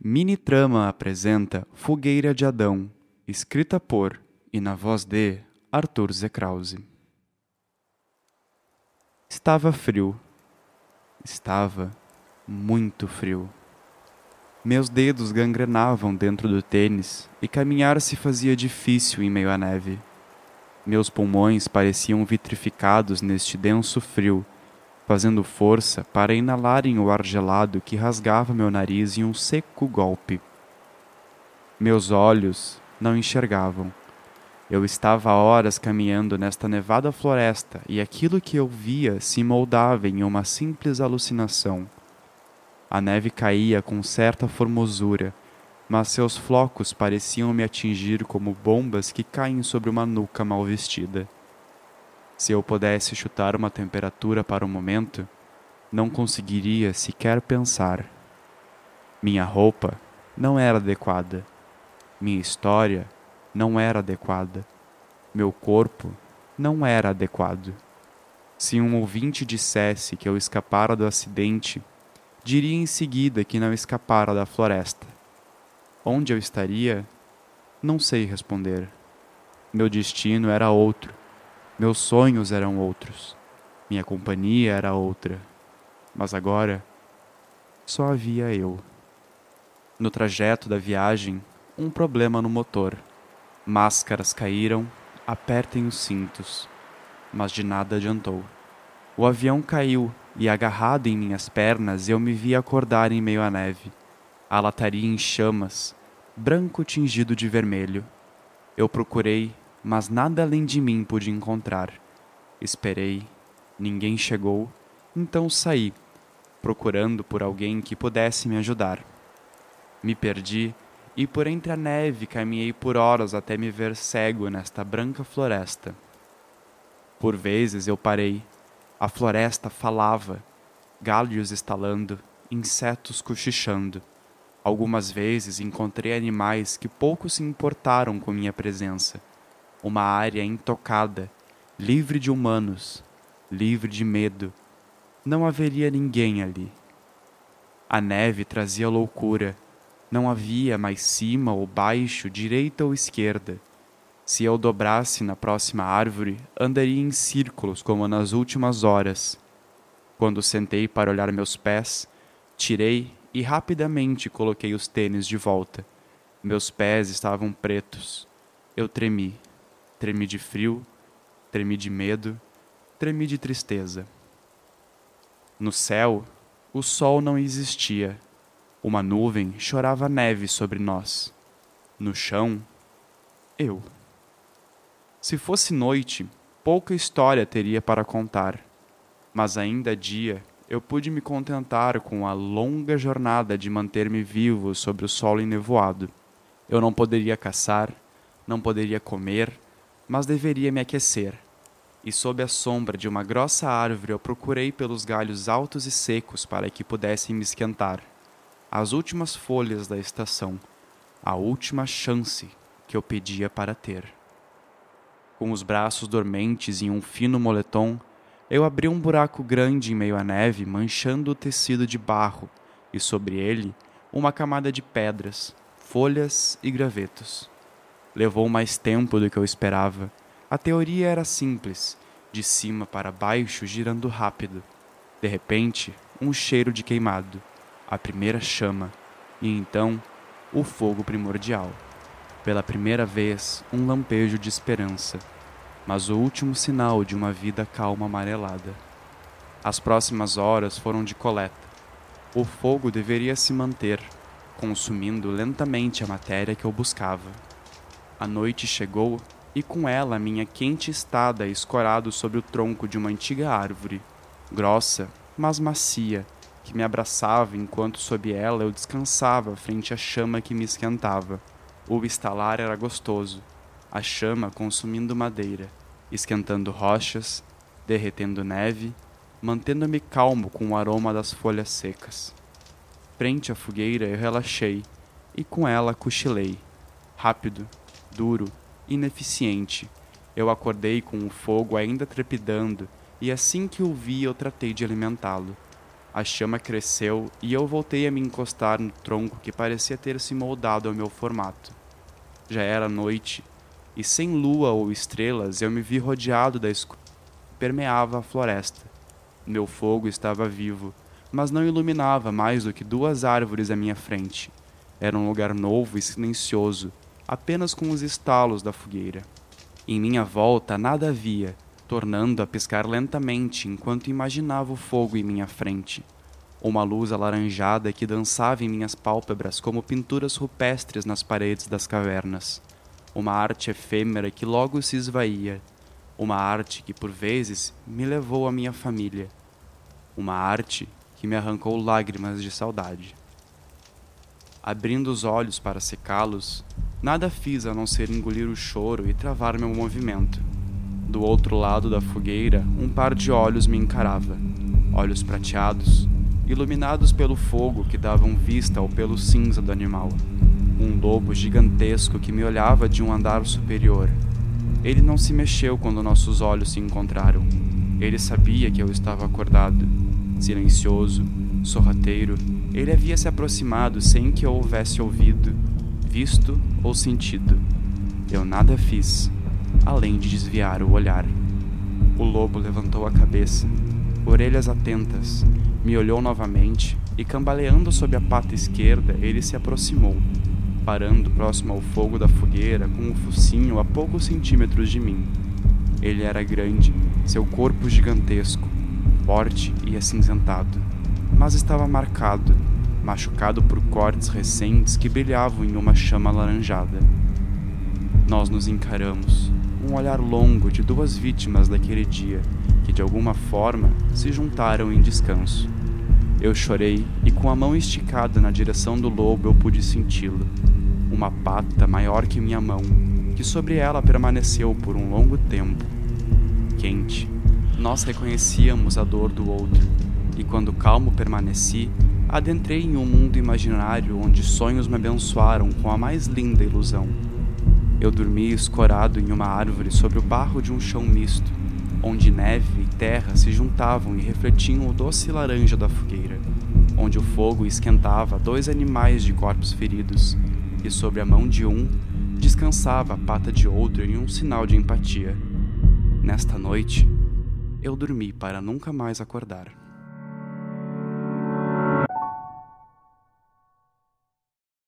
Mini Trama apresenta Fogueira de Adão, escrita por e na voz de Arthur Z. Krause. Estava frio. Estava muito frio. Meus dedos gangrenavam dentro do tênis e caminhar se fazia difícil em meio à neve. Meus pulmões pareciam vitrificados neste denso frio fazendo força para inalarem o ar gelado que rasgava meu nariz em um seco golpe. Meus olhos não enxergavam. Eu estava horas caminhando nesta nevada floresta e aquilo que eu via se moldava em uma simples alucinação. A neve caía com certa formosura, mas seus flocos pareciam me atingir como bombas que caem sobre uma nuca mal vestida. Se eu pudesse chutar uma temperatura para o momento, não conseguiria sequer pensar. Minha roupa não era adequada. Minha história não era adequada. Meu corpo não era adequado. Se um ouvinte dissesse que eu escapara do acidente, diria em seguida que não escapara da floresta. Onde eu estaria? Não sei responder. Meu destino era outro meus sonhos eram outros. Minha companhia era outra. Mas agora só havia eu. No trajeto da viagem, um problema no motor. Máscaras caíram, apertem os cintos. Mas de nada adiantou. O avião caiu e, agarrado em minhas pernas, eu me vi acordar em meio à neve. A lataria em chamas, branco tingido de vermelho. Eu procurei mas nada além de mim pude encontrar. Esperei, ninguém chegou, então saí, procurando por alguém que pudesse me ajudar. Me perdi e por entre a neve caminhei por horas até me ver cego nesta branca floresta. Por vezes eu parei. A floresta falava, galhos estalando, insetos cochichando. Algumas vezes encontrei animais que pouco se importaram com minha presença uma área intocada, livre de humanos, livre de medo. Não haveria ninguém ali. A neve trazia loucura. Não havia mais cima ou baixo, direita ou esquerda. Se eu dobrasse na próxima árvore, andaria em círculos como nas últimas horas. Quando sentei para olhar meus pés, tirei e rapidamente coloquei os tênis de volta. Meus pés estavam pretos. Eu tremi. Tremi de frio, tremi de medo, tremi de tristeza. No céu, o sol não existia. Uma nuvem chorava neve sobre nós. No chão, eu. Se fosse noite, pouca história teria para contar. Mas ainda dia, eu pude me contentar com a longa jornada de manter-me vivo sobre o solo enevoado. Eu não poderia caçar, não poderia comer, mas deveria me aquecer. E sob a sombra de uma grossa árvore eu procurei pelos galhos altos e secos para que pudessem me esquentar. As últimas folhas da estação, a última chance que eu pedia para ter. Com os braços dormentes em um fino moletom, eu abri um buraco grande em meio à neve, manchando o tecido de barro, e sobre ele uma camada de pedras, folhas e gravetos. Levou mais tempo do que eu esperava. A teoria era simples, de cima para baixo, girando rápido. De repente, um cheiro de queimado, a primeira chama, e então o fogo primordial. Pela primeira vez, um lampejo de esperança, mas o último sinal de uma vida calma amarelada. As próximas horas foram de coleta. O fogo deveria se manter, consumindo lentamente a matéria que eu buscava. A noite chegou e com ela minha quente estada escorado sobre o tronco de uma antiga árvore, grossa, mas macia, que me abraçava enquanto sob ela eu descansava frente à chama que me esquentava. O estalar era gostoso, a chama consumindo madeira, esquentando rochas, derretendo neve, mantendo-me calmo com o aroma das folhas secas. Frente à fogueira eu relaxei e com ela cochilei, rápido, duro, ineficiente. Eu acordei com o fogo ainda trepidando, e assim que o vi eu tratei de alimentá-lo. A chama cresceu e eu voltei a me encostar no tronco que parecia ter se moldado ao meu formato. Já era noite e sem lua ou estrelas eu me vi rodeado da escuridão que permeava a floresta. Meu fogo estava vivo, mas não iluminava mais do que duas árvores à minha frente. Era um lugar novo e silencioso, apenas com os estalos da fogueira. Em minha volta nada havia, tornando a piscar lentamente enquanto imaginava o fogo em minha frente. Uma luz alaranjada que dançava em minhas pálpebras como pinturas rupestres nas paredes das cavernas. Uma arte efêmera que logo se esvaía. Uma arte que por vezes me levou à minha família. Uma arte que me arrancou lágrimas de saudade. Abrindo os olhos para secá-los, nada fiz a não ser engolir o choro e travar meu movimento. Do outro lado da fogueira, um par de olhos me encarava. Olhos prateados, iluminados pelo fogo que davam vista ao pelo cinza do animal. Um lobo gigantesco que me olhava de um andar superior. Ele não se mexeu quando nossos olhos se encontraram. Ele sabia que eu estava acordado. Silencioso, sorrateiro, ele havia se aproximado sem que eu houvesse ouvido, visto ou sentido. Eu nada fiz além de desviar o olhar. O lobo levantou a cabeça, orelhas atentas, me olhou novamente e, cambaleando sob a pata esquerda, ele se aproximou, parando próximo ao fogo da fogueira com o focinho a poucos centímetros de mim. Ele era grande, seu corpo gigantesco, forte e acinzentado, mas estava marcado, machucado por cortes recentes que brilhavam em uma chama alaranjada. Nós nos encaramos, um olhar longo de duas vítimas daquele dia que de alguma forma se juntaram em descanso. Eu chorei e, com a mão esticada na direção do lobo, eu pude senti-lo. Uma pata maior que minha mão, que sobre ela permaneceu por um longo tempo. Quente. Nós reconhecíamos a dor do outro, e quando calmo permaneci, adentrei em um mundo imaginário onde sonhos me abençoaram com a mais linda ilusão. Eu dormi escorado em uma árvore sobre o barro de um chão misto, onde neve e terra se juntavam e refletiam o doce laranja da fogueira, onde o fogo esquentava dois animais de corpos feridos, e sobre a mão de um descansava a pata de outro em um sinal de empatia. Nesta noite, eu dormi para nunca mais acordar.